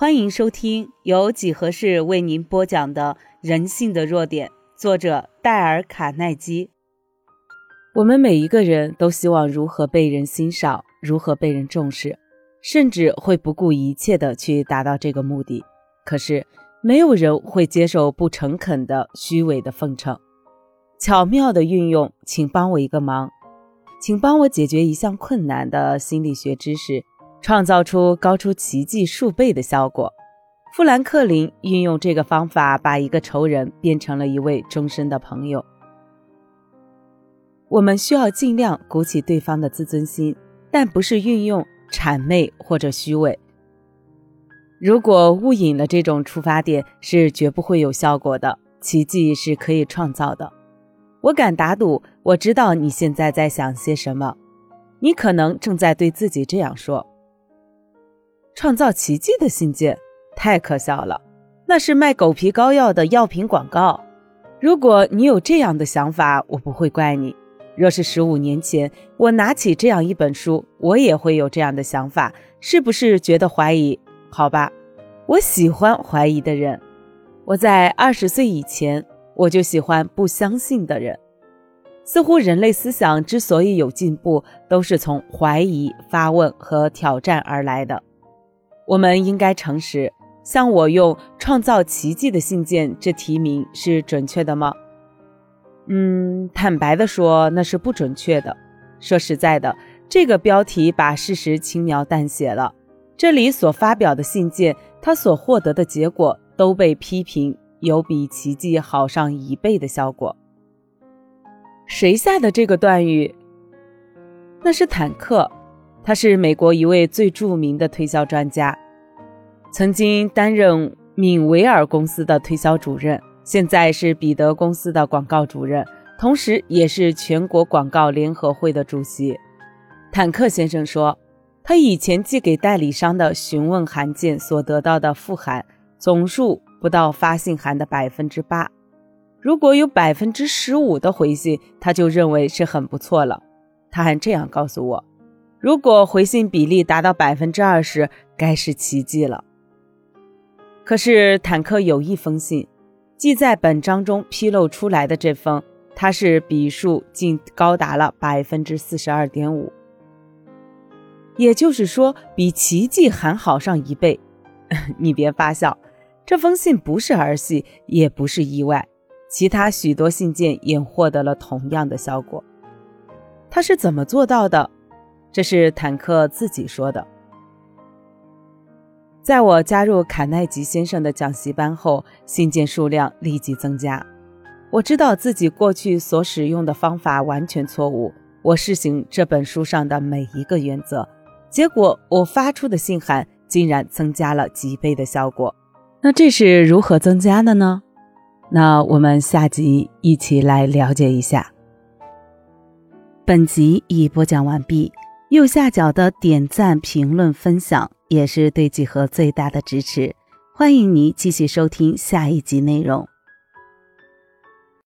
欢迎收听由几何式为您播讲的《人性的弱点》，作者戴尔·卡耐基。我们每一个人都希望如何被人欣赏，如何被人重视，甚至会不顾一切的去达到这个目的。可是，没有人会接受不诚恳的、虚伪的奉承。巧妙的运用，请帮我一个忙，请帮我解决一项困难的心理学知识。创造出高出奇迹数倍的效果。富兰克林运用这个方法，把一个仇人变成了一位终身的朋友。我们需要尽量鼓起对方的自尊心，但不是运用谄媚或者虚伪。如果误引了这种出发点，是绝不会有效果的。奇迹是可以创造的。我敢打赌，我知道你现在在想些什么。你可能正在对自己这样说。创造奇迹的信件太可笑了，那是卖狗皮膏药的药品广告。如果你有这样的想法，我不会怪你。若是十五年前我拿起这样一本书，我也会有这样的想法，是不是觉得怀疑？好吧，我喜欢怀疑的人。我在二十岁以前，我就喜欢不相信的人。似乎人类思想之所以有进步，都是从怀疑、发问和挑战而来的。我们应该诚实。像我用“创造奇迹的信件”这题名是准确的吗？嗯，坦白的说，那是不准确的。说实在的，这个标题把事实轻描淡写了。这里所发表的信件，它所获得的结果都被批评有比奇迹好上一倍的效果。谁下的这个断语？那是坦克。他是美国一位最著名的推销专家，曾经担任敏维尔公司的推销主任，现在是彼得公司的广告主任，同时也是全国广告联合会的主席。坦克先生说，他以前寄给代理商的询问函件所得到的复函总数不到发信函的百分之八，如果有百分之十五的回信，他就认为是很不错了。他还这样告诉我。如果回信比例达到百分之二十，该是奇迹了。可是坦克有一封信，即在本章中披露出来的这封，它是笔数竟高达了百分之四十二点五，也就是说比奇迹还好上一倍。你别发笑，这封信不是儿戏，也不是意外，其他许多信件也获得了同样的效果。他是怎么做到的？这是坦克自己说的。在我加入卡耐基先生的讲习班后，信件数量立即增加。我知道自己过去所使用的方法完全错误。我试行这本书上的每一个原则，结果我发出的信函竟然增加了几倍的效果。那这是如何增加的呢？那我们下集一起来了解一下。本集已播讲完毕。右下角的点赞、评论、分享也是对几何最大的支持。欢迎您继续收听下一集内容。